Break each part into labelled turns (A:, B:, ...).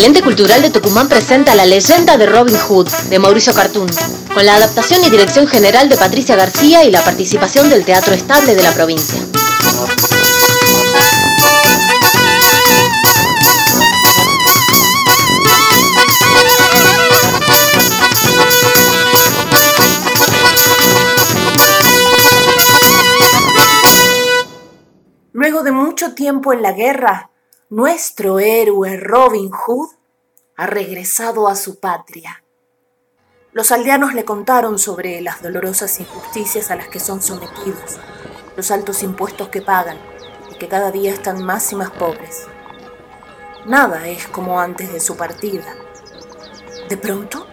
A: El ente cultural de Tucumán presenta La leyenda de Robin Hood, de Mauricio Cartún, con la adaptación y dirección general de Patricia García y la participación del Teatro Estable de la provincia.
B: Luego de mucho tiempo en la guerra, nuestro héroe Robin Hood ha regresado a su patria. Los aldeanos le contaron sobre las dolorosas injusticias a las que son sometidos, los altos impuestos que pagan y que cada día están más y más pobres. Nada es como antes de su partida. De pronto,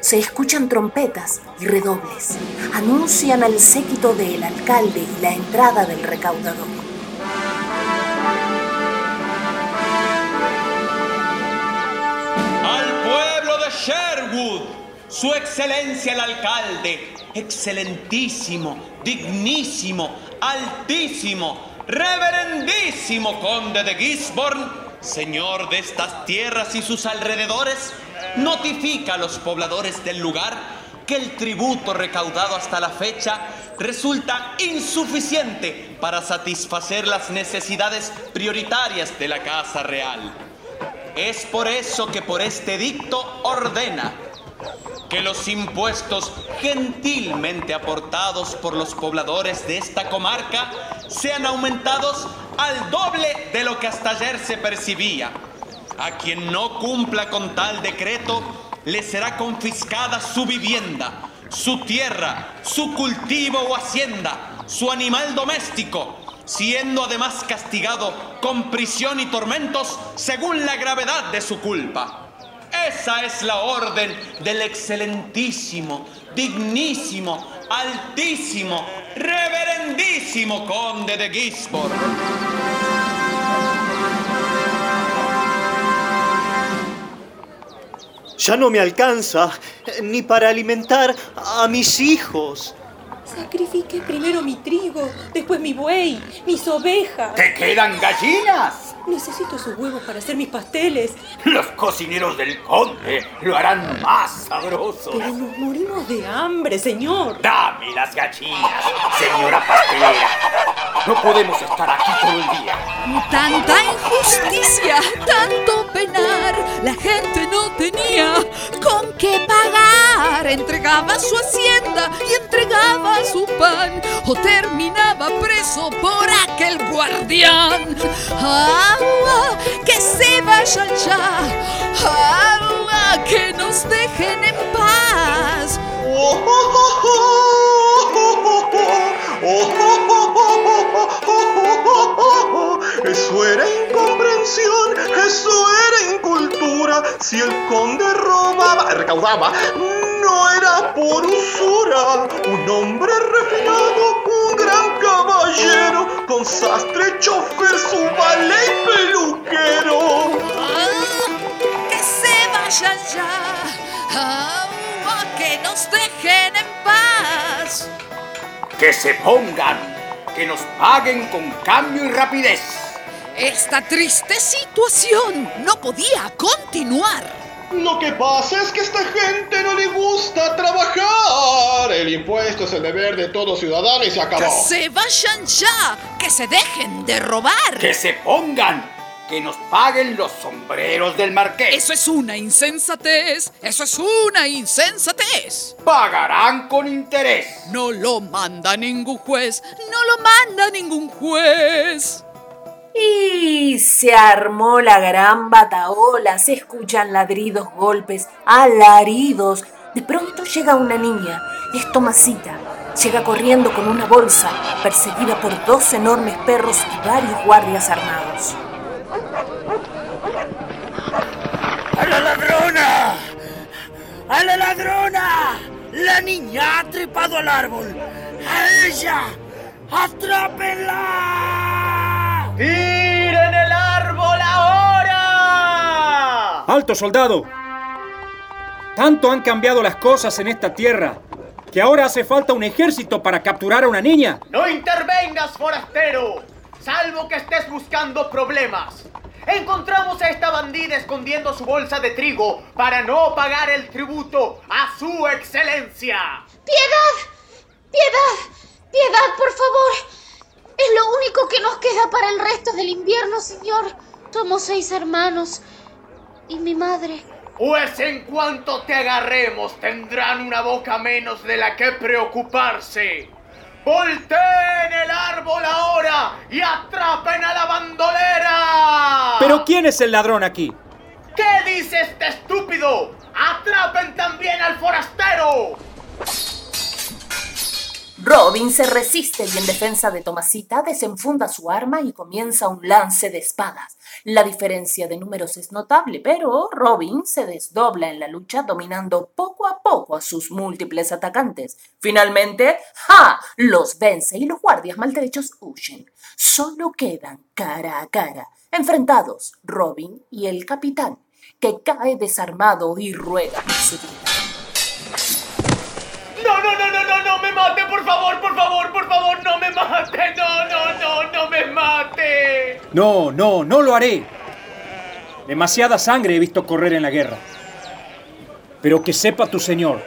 B: se escuchan trompetas y redobles. Anuncian al séquito del alcalde y la entrada del recaudador.
C: Su excelencia el alcalde, excelentísimo, dignísimo, altísimo, reverendísimo conde de Gisborne, señor de estas tierras y sus alrededores, notifica a los pobladores del lugar que el tributo recaudado hasta la fecha resulta insuficiente para satisfacer las necesidades prioritarias de la Casa Real. Es por eso que por este dicto ordena que los impuestos gentilmente aportados por los pobladores de esta comarca sean aumentados al doble de lo que hasta ayer se percibía. A quien no cumpla con tal decreto, le será confiscada su vivienda, su tierra, su cultivo o hacienda, su animal doméstico, siendo además castigado con prisión y tormentos según la gravedad de su culpa. Esa es la orden del excelentísimo, dignísimo, altísimo, reverendísimo conde de Gisborne.
D: Ya no me alcanza eh, ni para alimentar a mis hijos.
E: Sacrifiqué primero mi trigo, después mi buey, mis ovejas.
F: ¿Te quedan gallinas?
E: Necesito esos huevos para hacer mis pasteles.
F: Los cocineros del conde lo harán más sabrosos.
E: Pero nos morimos de hambre, señor.
F: Dame las gallinas, señora pastelera. No podemos estar aquí todo el día.
G: Tanta injusticia, tanto penar, la gente no tenía con qué pagar. Entregaba su hacienda y entregaba su pan, o terminaba preso por aquel guardián. ¡Agua! ¡Que se vayan ya! ¡Agua! ¡Que nos dejen en paz!
H: Si el conde robaba, recaudaba, no era por usura. Un hombre refinado, un gran caballero, con sastre, chofer, su valet y peluquero.
G: ¡Que se vayan ya! ¡Agua! ¡Que nos dejen en paz!
F: Que se pongan, que nos paguen con cambio y rapidez.
G: Esta triste situación no podía continuar.
H: Lo que pasa es que a esta gente no le gusta trabajar. El impuesto es el deber de todo ciudadano y se acabó.
G: ¡Que se vayan ya! ¡Que se dejen de robar!
F: Que se pongan, que nos paguen los sombreros del marqués.
G: Eso es una insensatez. Eso es una insensatez.
F: Pagarán con interés.
G: No lo manda ningún juez. No lo manda ningún juez.
B: Y se armó la gran bataola, se escuchan ladridos, golpes, alaridos. De pronto llega una niña, es Tomasita. Llega corriendo con una bolsa, perseguida por dos enormes perros y varios guardias armados.
F: ¡A la ladrona! ¡A la ladrona! La niña ha trepado al árbol. ¡A ella! ¡Atrápenla!
D: ¡Tiren el árbol ahora!
I: ¡Alto, soldado! Tanto han cambiado las cosas en esta tierra que ahora hace falta un ejército para capturar a una niña.
J: No intervengas, forastero, salvo que estés buscando problemas. encontramos a esta bandida escondiendo su bolsa de trigo para no pagar el tributo a su excelencia.
K: ¡Piedad! ¡Piedad! ¡Piedad, por favor! Es lo único que nos queda para el resto del invierno, señor. Somos seis hermanos. Y mi madre.
J: Pues en cuanto te agarremos tendrán una boca menos de la que preocuparse. ¡Volteen el árbol ahora y atrapen a la bandolera!
I: ¿Pero quién es el ladrón aquí?
J: ¿Qué dice este estúpido? ¡Atrapen también al forastero!
B: Robin se resiste y en defensa de Tomasita desenfunda su arma y comienza un lance de espadas. La diferencia de números es notable, pero Robin se desdobla en la lucha dominando poco a poco a sus múltiples atacantes. Finalmente, ¡ja! los vence y los guardias maltrechos huyen. Solo quedan cara a cara, enfrentados Robin y el capitán, que cae desarmado y ruega su vida.
J: Por favor, no me mate, no, no, no, no me mate.
I: No, no, no lo haré. Demasiada sangre he visto correr en la guerra. Pero que sepa tu señor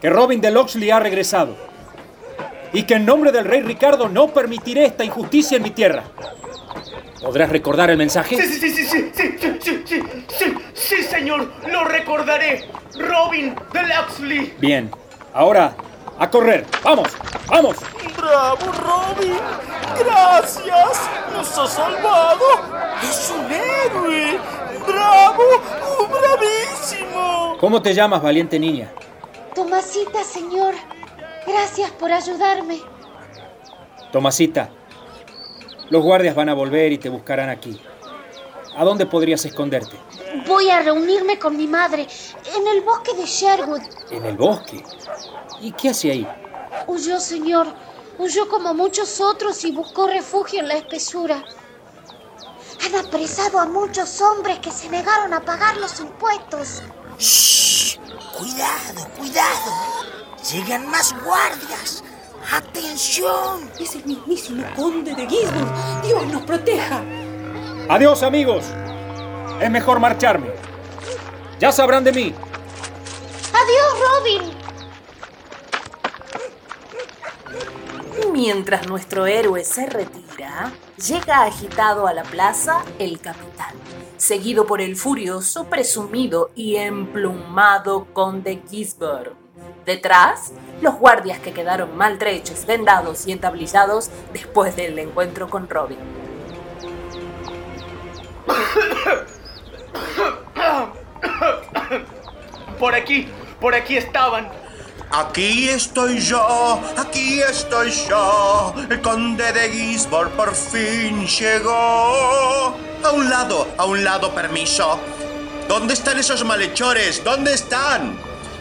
I: que Robin de Locksley ha regresado y que en nombre del rey Ricardo no permitiré esta injusticia en mi tierra. ¿Podrás recordar el mensaje?
J: Sí, sí, sí, sí, sí, sí, sí, sí, sí, sí, sí, señor, lo recordaré. Robin de Locksley.
I: Bien, ahora a correr. ¡Vamos! ¡Vamos!
F: ¡Bravo, Robin! ¡Gracias! ¡Nos ha salvado! ¡Es un héroe! ¡Bravo! ¡Oh, ¡Bravísimo!
I: ¿Cómo te llamas, valiente niña?
K: Tomasita, señor. Gracias por ayudarme.
I: Tomasita, los guardias van a volver y te buscarán aquí. ¿A dónde podrías esconderte?
K: Voy a reunirme con mi madre en el bosque de Sherwood.
I: ¿En el bosque? ¿Y qué hace ahí?
K: Huyó, señor. Huyó como muchos otros y buscó refugio en la espesura. Han apresado a muchos hombres que se negaron a pagar los impuestos.
F: ¡Shh! Cuidado, cuidado. Llegan más guardias. ¡Atención!
E: Es el mismísimo conde de Gisborne. Dios nos proteja.
I: Adiós, amigos. Es mejor marcharme. Ya sabrán de mí.
K: Adiós, Robin.
B: Mientras nuestro héroe se retira, llega agitado a la plaza el capitán, seguido por el furioso, presumido y emplumado conde Gisborne. Detrás, los guardias que quedaron maltrechos, vendados y entablillados después del encuentro con Robin.
J: Por aquí, por aquí estaban.
H: Aquí estoy yo, aquí estoy yo. El conde de Gisborne por fin llegó. A un lado, a un lado, permiso. ¿Dónde están esos malhechores? ¿Dónde están?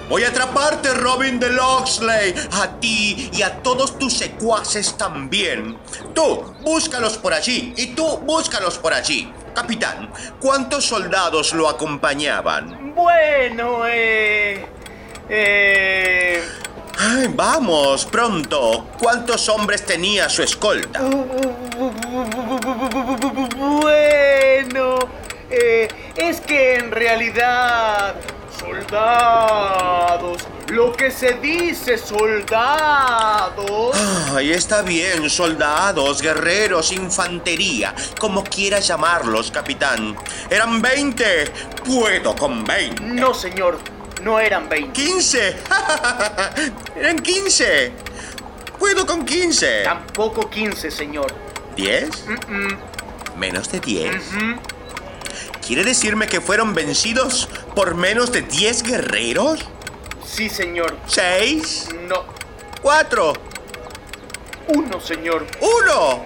H: Voy a atraparte, Robin de Locksley. A ti y a todos tus secuaces también. Tú, búscalos por allí. Y tú, búscalos por allí. Capitán, ¿cuántos soldados lo acompañaban?
J: Bueno, eh... Eh...
H: Ay, vamos, pronto. ¿Cuántos hombres tenía su escolta?
J: Bueno, eh, es que en realidad soldados, lo que se dice soldados.
H: Ay, está bien, soldados, guerreros, infantería, como quieras llamarlos, capitán. Eran 20. Puedo con 20.
J: No, señor, no eran 20.
H: 15. Eran 15. Puedo con 15.
J: Tampoco 15, señor.
H: ¿10? ¿Menos de 10? ¿Quiere decirme que fueron vencidos por menos de 10 guerreros?
J: Sí, señor.
H: ¿Seis?
J: No.
H: ¿Cuatro?
J: Uno, señor.
H: ¡Uno!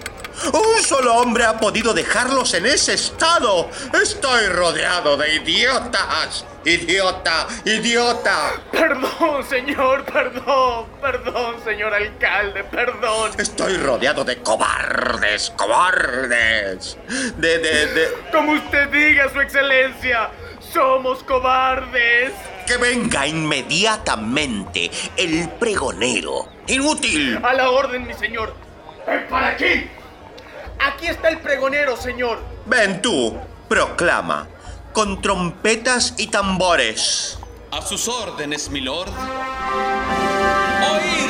H: Un solo hombre ha podido dejarlos en ese estado. Estoy rodeado de idiotas. Idiota, idiota.
J: Perdón, señor, perdón, perdón, señor alcalde, perdón.
H: Estoy rodeado de cobardes, cobardes. De, de, de...
J: Como usted diga, su excelencia, somos cobardes.
H: Que venga inmediatamente el pregonero. Inútil.
J: A la orden, mi señor. Ven para aquí. Aquí está el pregonero, señor.
H: Ven tú. proclama, con trompetas y tambores.
C: A sus órdenes, milord. Oír,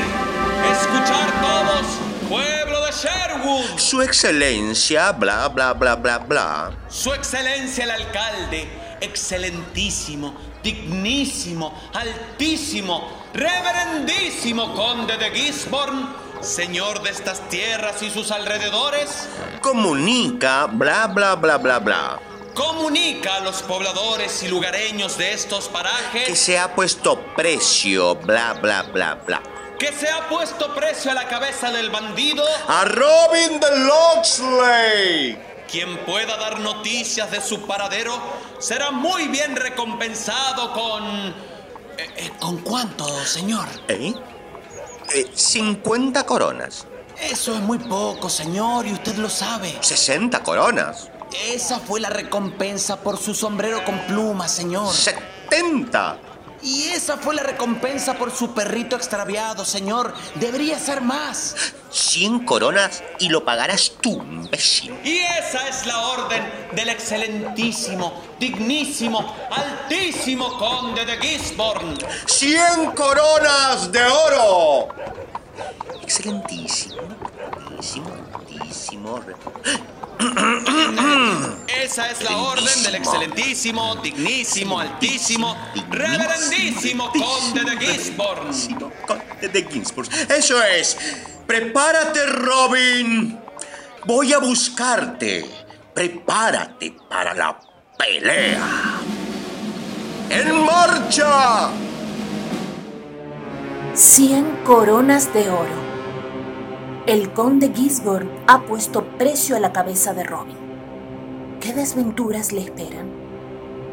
C: escuchar todos, pueblo de Sherwood.
H: Su excelencia, bla, bla, bla, bla, bla.
C: Su excelencia el alcalde, excelentísimo, dignísimo, altísimo, reverendísimo conde de Gisborne, señor de estas tierras y sus alrededores.
H: Comunica, bla, bla, bla, bla, bla.
C: Comunica a los pobladores y lugareños de estos parajes
H: Que se ha puesto precio, bla, bla, bla, bla.
C: que se ha puesto precio a la cabeza del bandido.
H: A Robin de Locksley.
C: Quien pueda dar noticias de su paradero será muy bien recompensado con... eh, eh, ¿Con cuánto, señor?
H: ¿Eh? Eh, 50 coronas.
C: Eso es muy poco, señor, y usted lo sabe.
H: 60 coronas.
C: Esa fue la recompensa por su sombrero con plumas, señor.
H: 70.
C: Y esa fue la recompensa por su perrito extraviado, señor. Debería ser más.
H: 100 coronas y lo pagarás tú, imbécil.
C: Y esa es la orden del excelentísimo, dignísimo, altísimo conde de Gisborne.
H: 100 coronas de oro. Excelentísimo, altísimo, altísimo.
C: Esa es la orden del excelentísimo, dignísimo, altísimo, reverendísimo conde de Gisborne.
H: Conde de Ginsburg. Eso es. Prepárate, Robin. Voy a buscarte. Prepárate para la pelea. ¡En marcha!
B: Cien coronas de oro. El conde Gisborne ha puesto precio a la cabeza de Robin. ¿Qué desventuras le esperan?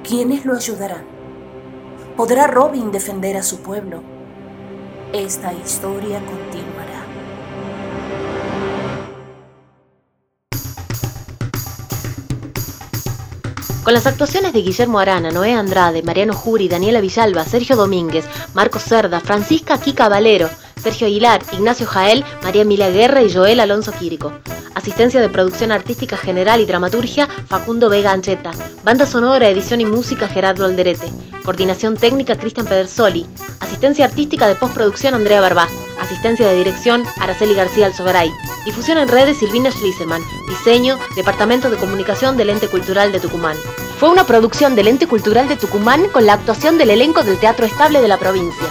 B: ¿Quiénes lo ayudarán? ¿Podrá Robin defender a su pueblo? Esta historia continuará.
A: Con las actuaciones de Guillermo Arana, Noé Andrade, Mariano Juri, Daniela Villalba, Sergio Domínguez, Marcos Cerda, Francisca Kika Valero, Sergio Aguilar, Ignacio Jael, María Emilia Guerra y Joel Alonso Quirico. Asistencia de producción artística general y dramaturgia, Facundo Vega Ancheta. Banda sonora, edición y música, Gerardo Alderete. Coordinación técnica, Cristian Pedersoli. Asistencia artística de postproducción, Andrea Barbá. Asistencia de dirección, Araceli García Alzogaray. Difusión en redes, Silvina Schliseman. Diseño, Departamento de Comunicación del Ente Cultural de Tucumán. Fue una producción del Ente Cultural de Tucumán con la actuación del elenco del Teatro Estable de la provincia.